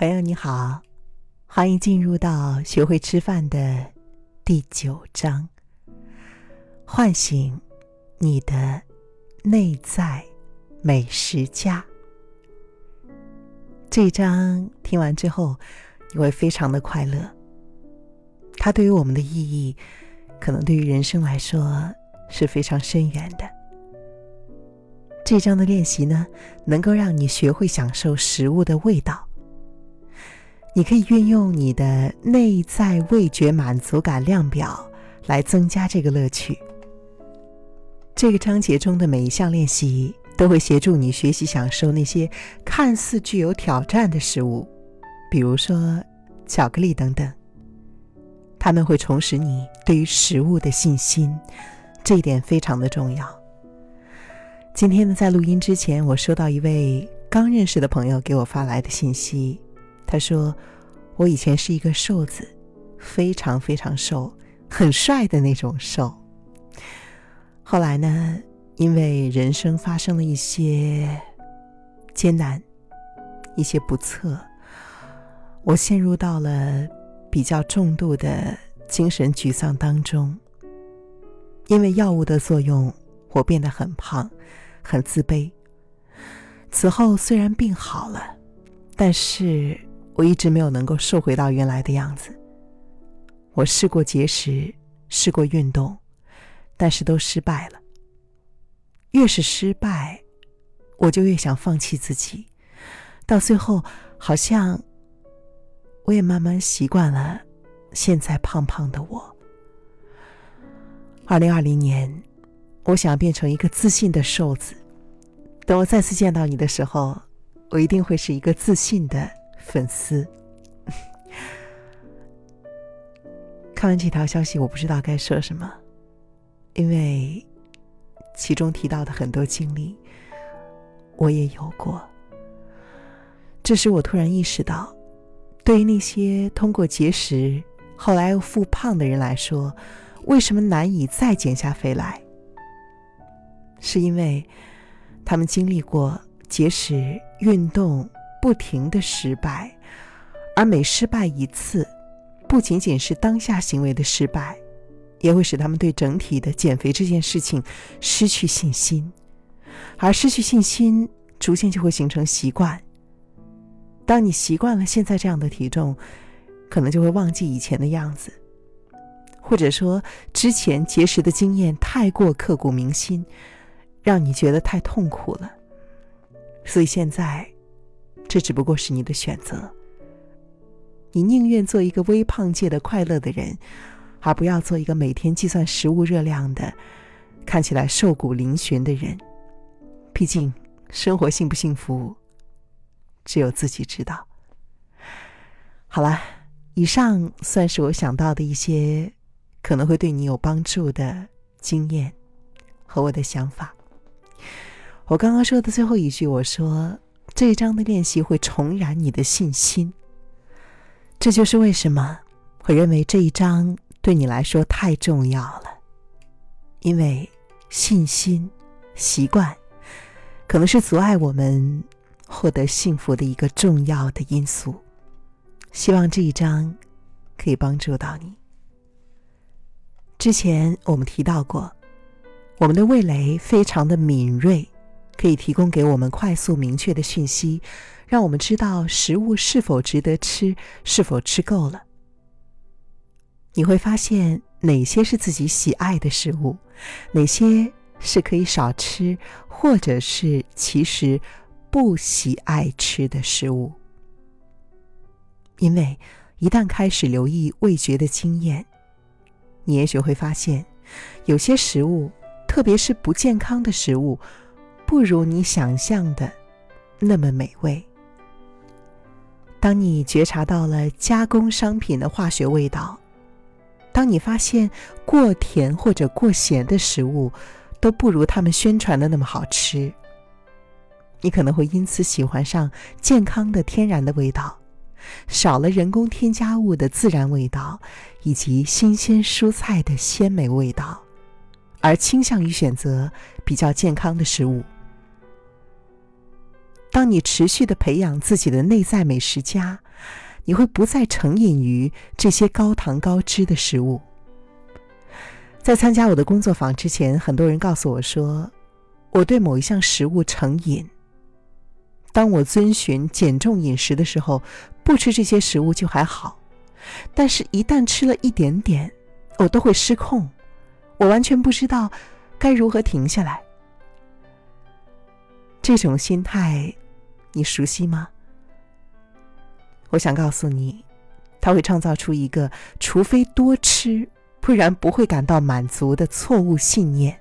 朋友你好，欢迎进入到学会吃饭的第九章，唤醒你的内在美食家。这一章听完之后，你会非常的快乐。它对于我们的意义，可能对于人生来说是非常深远的。这章的练习呢，能够让你学会享受食物的味道。你可以运用你的内在味觉满足感量表来增加这个乐趣。这个章节中的每一项练习都会协助你学习享受那些看似具有挑战的食物，比如说巧克力等等。他们会重拾你对于食物的信心，这一点非常的重要。今天呢，在录音之前，我收到一位刚认识的朋友给我发来的信息。他说：“我以前是一个瘦子，非常非常瘦，很帅的那种瘦。后来呢，因为人生发生了一些艰难，一些不测，我陷入到了比较重度的精神沮丧当中。因为药物的作用，我变得很胖，很自卑。此后虽然病好了，但是……”我一直没有能够瘦回到原来的样子。我试过节食，试过运动，但是都失败了。越是失败，我就越想放弃自己。到最后，好像我也慢慢习惯了现在胖胖的我。二零二零年，我想变成一个自信的瘦子。等我再次见到你的时候，我一定会是一个自信的。粉丝，看完这条消息，我不知道该说什么，因为其中提到的很多经历，我也有过。这时，我突然意识到，对于那些通过节食后来又复胖的人来说，为什么难以再减下肥来？是因为他们经历过节食、运动。不停的失败，而每失败一次，不仅仅是当下行为的失败，也会使他们对整体的减肥这件事情失去信心，而失去信心，逐渐就会形成习惯。当你习惯了现在这样的体重，可能就会忘记以前的样子，或者说之前节食的经验太过刻骨铭心，让你觉得太痛苦了，所以现在。这只不过是你的选择。你宁愿做一个微胖界的快乐的人，而不要做一个每天计算食物热量的、看起来瘦骨嶙峋的人。毕竟，生活幸不幸福，只有自己知道。好了，以上算是我想到的一些可能会对你有帮助的经验和我的想法。我刚刚说的最后一句，我说。这一章的练习会重燃你的信心。这就是为什么我认为这一章对你来说太重要了，因为信心、习惯可能是阻碍我们获得幸福的一个重要的因素。希望这一章可以帮助到你。之前我们提到过，我们的味蕾非常的敏锐。可以提供给我们快速明确的讯息，让我们知道食物是否值得吃，是否吃够了。你会发现哪些是自己喜爱的食物，哪些是可以少吃，或者是其实不喜爱吃的食物。因为一旦开始留意味觉的经验，你也许会发现，有些食物，特别是不健康的食物。不如你想象的那么美味。当你觉察到了加工商品的化学味道，当你发现过甜或者过咸的食物都不如他们宣传的那么好吃，你可能会因此喜欢上健康的天然的味道，少了人工添加物的自然味道，以及新鲜蔬菜的鲜美味道，而倾向于选择比较健康的食物。当你持续的培养自己的内在美食家，你会不再成瘾于这些高糖高脂的食物。在参加我的工作坊之前，很多人告诉我说，我对某一项食物成瘾。当我遵循减重饮食的时候，不吃这些食物就还好，但是一旦吃了一点点，我都会失控，我完全不知道该如何停下来。这种心态，你熟悉吗？我想告诉你，它会创造出一个除非多吃，不然不会感到满足的错误信念。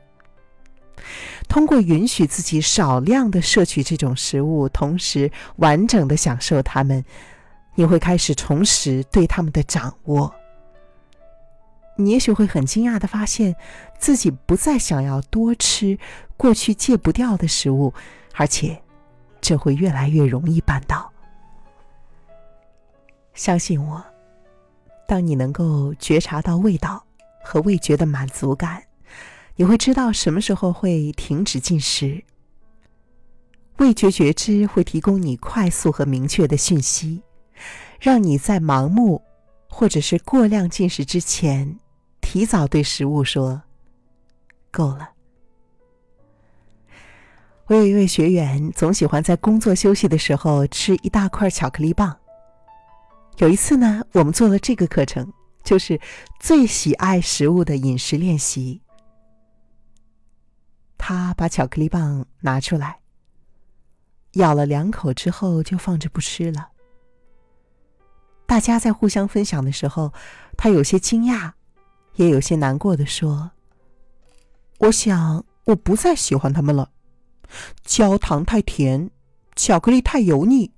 通过允许自己少量的摄取这种食物，同时完整的享受它们，你会开始重拾对它们的掌握。你也许会很惊讶的发现，自己不再想要多吃过去戒不掉的食物，而且这会越来越容易办到。相信我，当你能够觉察到味道和味觉的满足感。你会知道什么时候会停止进食。味觉觉知会提供你快速和明确的讯息，让你在盲目或者是过量进食之前，提早对食物说：“够了。”我有一位学员，总喜欢在工作休息的时候吃一大块巧克力棒。有一次呢，我们做了这个课程，就是最喜爱食物的饮食练习。他把巧克力棒拿出来，咬了两口之后就放着不吃了。大家在互相分享的时候，他有些惊讶，也有些难过的说：“我想我不再喜欢他们了，焦糖太甜，巧克力太油腻，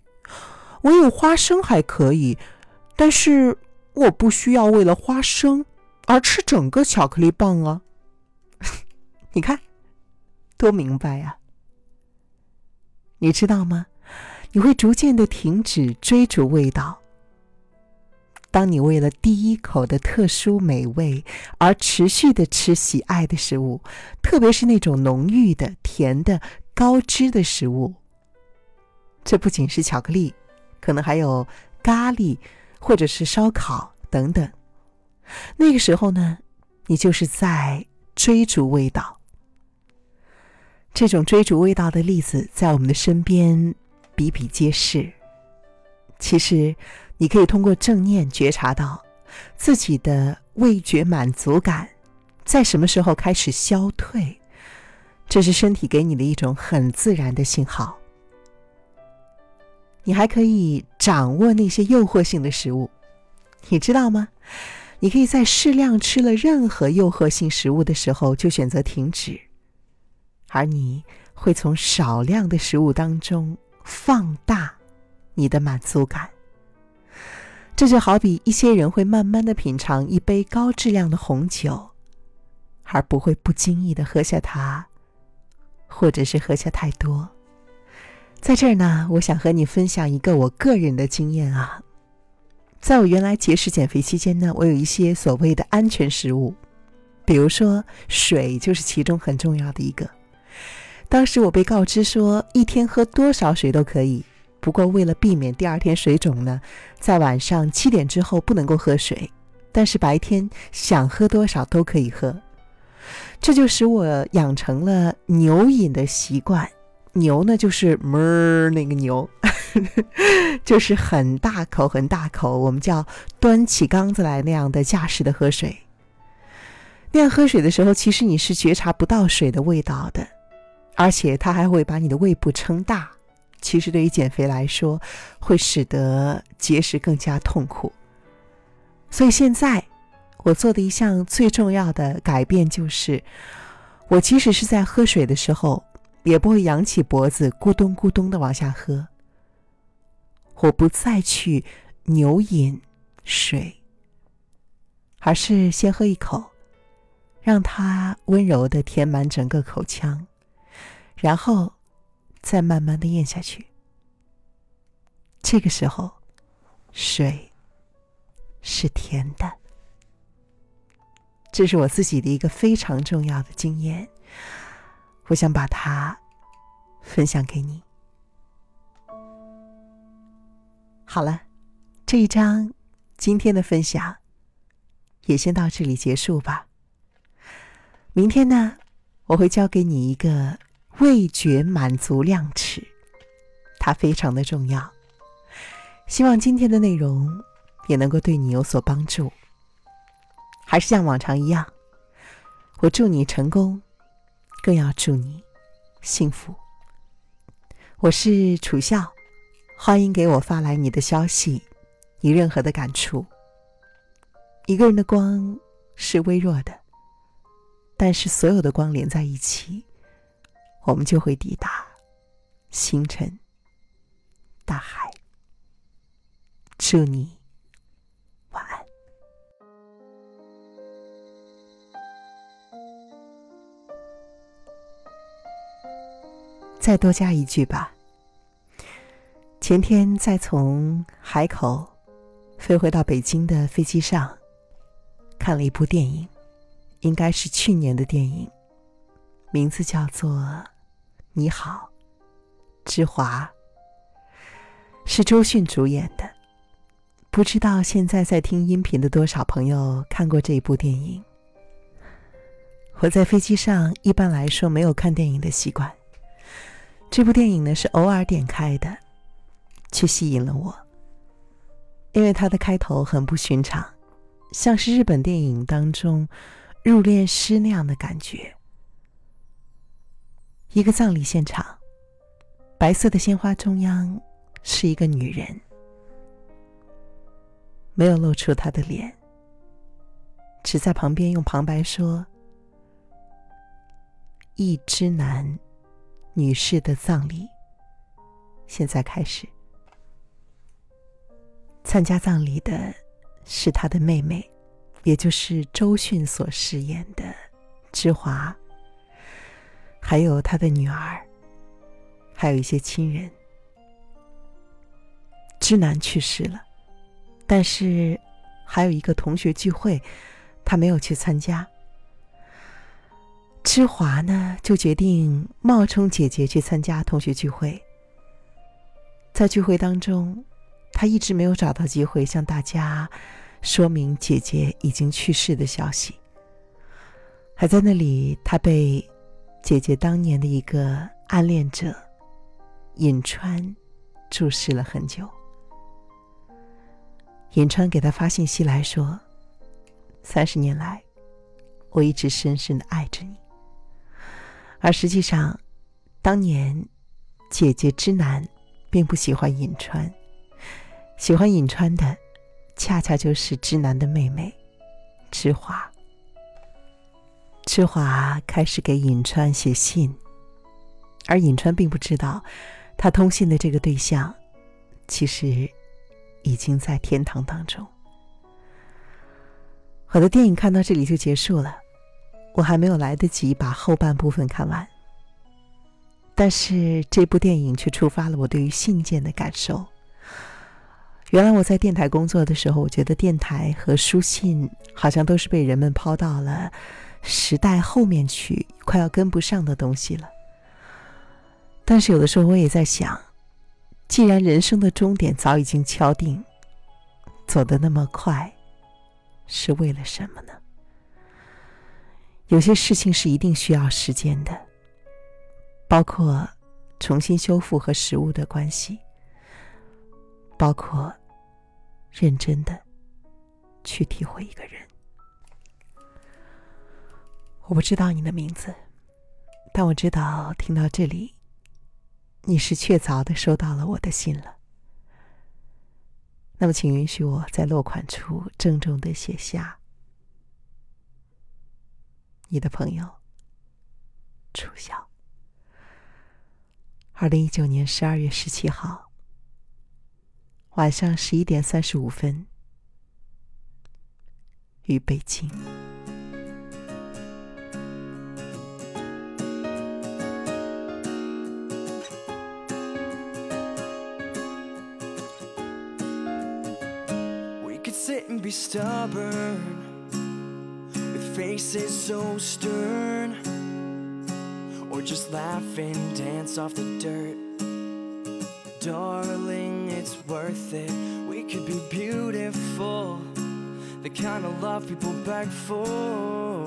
唯有花生还可以，但是我不需要为了花生而吃整个巧克力棒啊！你看。”多明白呀！你知道吗？你会逐渐的停止追逐味道。当你为了第一口的特殊美味而持续的吃喜爱的食物，特别是那种浓郁的、甜的、高脂的食物，这不仅是巧克力，可能还有咖喱或者是烧烤等等。那个时候呢，你就是在追逐味道。这种追逐味道的例子在我们的身边比比皆是。其实，你可以通过正念觉察到自己的味觉满足感在什么时候开始消退，这是身体给你的一种很自然的信号。你还可以掌握那些诱惑性的食物，你知道吗？你可以在适量吃了任何诱惑性食物的时候就选择停止。而你会从少量的食物当中放大你的满足感，这就好比一些人会慢慢的品尝一杯高质量的红酒，而不会不经意的喝下它，或者是喝下太多。在这儿呢，我想和你分享一个我个人的经验啊，在我原来节食减肥期间呢，我有一些所谓的安全食物，比如说水就是其中很重要的一个。当时我被告知说，一天喝多少水都可以，不过为了避免第二天水肿呢，在晚上七点之后不能够喝水，但是白天想喝多少都可以喝。这就使我养成了牛饮的习惯。牛呢，就是哞那个牛，就是很大口很大口，我们叫端起缸子来那样的架势的喝水。那样喝水的时候，其实你是觉察不到水的味道的。而且它还会把你的胃部撑大，其实对于减肥来说，会使得节食更加痛苦。所以现在我做的一项最重要的改变就是，我即使是在喝水的时候，也不会扬起脖子咕咚咕咚的往下喝。我不再去牛饮水，而是先喝一口，让它温柔的填满整个口腔。然后，再慢慢的咽下去。这个时候，水是甜的。这是我自己的一个非常重要的经验，我想把它分享给你。好了，这一章今天的分享也先到这里结束吧。明天呢，我会教给你一个味觉满足量尺，它非常的重要。希望今天的内容也能够对你有所帮助。还是像往常一样，我祝你成功，更要祝你幸福。我是楚笑，欢迎给我发来你的消息，你任何的感触。一个人的光是微弱的。但是，所有的光连在一起，我们就会抵达星辰、大海。祝你再多加一句吧。前天在从海口飞回到北京的飞机上，看了一部电影。应该是去年的电影，名字叫做《你好，之华》，是周迅主演的。不知道现在在听音频的多少朋友看过这一部电影？我在飞机上一般来说没有看电影的习惯，这部电影呢是偶尔点开的，却吸引了我，因为它的开头很不寻常，像是日本电影当中。入殓师那样的感觉。一个葬礼现场，白色的鲜花中央是一个女人，没有露出她的脸，只在旁边用旁白说：“一之男女士的葬礼现在开始。”参加葬礼的是她的妹妹。也就是周迅所饰演的芝华，还有他的女儿，还有一些亲人。芝南去世了，但是还有一个同学聚会，他没有去参加。芝华呢，就决定冒充姐姐去参加同学聚会。在聚会当中，他一直没有找到机会向大家。说明姐姐已经去世的消息。还在那里，他被姐姐当年的一个暗恋者尹川注视了很久。尹川给他发信息来说：“三十年来，我一直深深的爱着你。”而实际上，当年姐姐之南并不喜欢尹川，喜欢尹川的。恰恰就是知南的妹妹，知华。知华开始给尹川写信，而尹川并不知道，他通信的这个对象，其实已经在天堂当中。我的电影看到这里就结束了，我还没有来得及把后半部分看完。但是这部电影却触发了我对于信件的感受。原来我在电台工作的时候，我觉得电台和书信好像都是被人们抛到了时代后面去，快要跟不上的东西了。但是有的时候我也在想，既然人生的终点早已经敲定，走得那么快，是为了什么呢？有些事情是一定需要时间的，包括重新修复和食物的关系，包括。认真的去体会一个人。我不知道你的名字，但我知道听到这里，你是确凿的收到了我的信了。那么，请允许我在落款处郑重的写下：你的朋友楚晓。二零一九年十二月十七号。晚上十一点三十五分，于北京。We could sit and be stubborn with faces so stern, or just laugh and dance off the dirt, darling. It's worth it. We could be beautiful, the kind of love people beg for.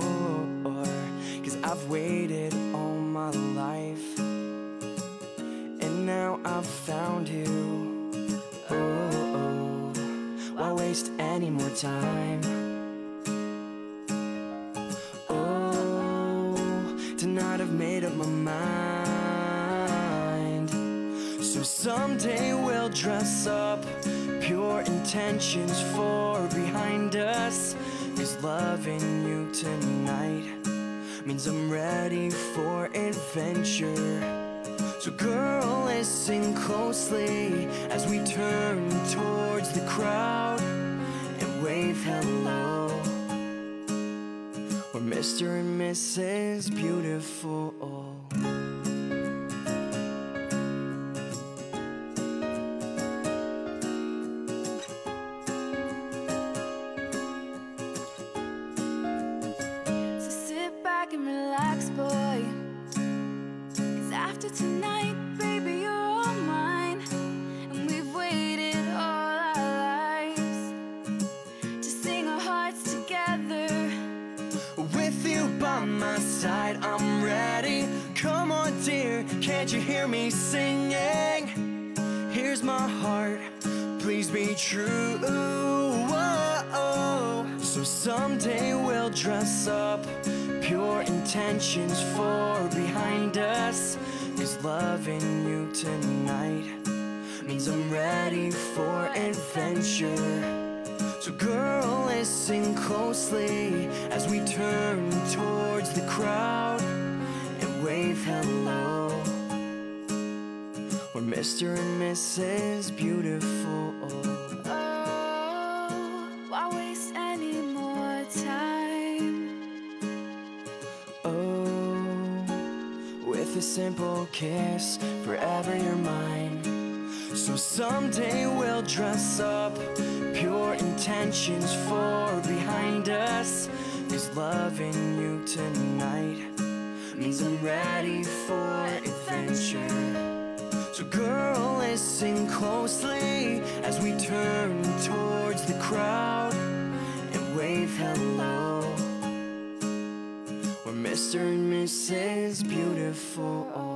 Cause I've waited all my life, and now I've found you. Oh, oh, oh. why waste any more time? Someday we'll dress up, pure intentions for behind us. Cause loving you tonight means I'm ready for adventure. So, girl, listen closely as we turn towards the crowd and wave hello. We're Mr. and Mrs. Beautiful. Tonight, baby, you're all mine. And we've waited all our lives to sing our hearts together. With you by my side, I'm ready. Come on, dear, can't you hear me singing? Here's my heart, please be true. So someday we'll dress up, pure intentions for tonight means I'm ready for adventure. So, girl, listen closely as we turn towards the crowd and wave hello. We're Mr. and Mrs. Beautiful. Kiss, forever you're mine. So someday we'll dress up, pure intentions for behind us. Cause loving you tonight means I'm ready for adventure. So, girl, listen closely as we turn towards the crowd and wave hello. We're Mr. and Mrs. Beautiful.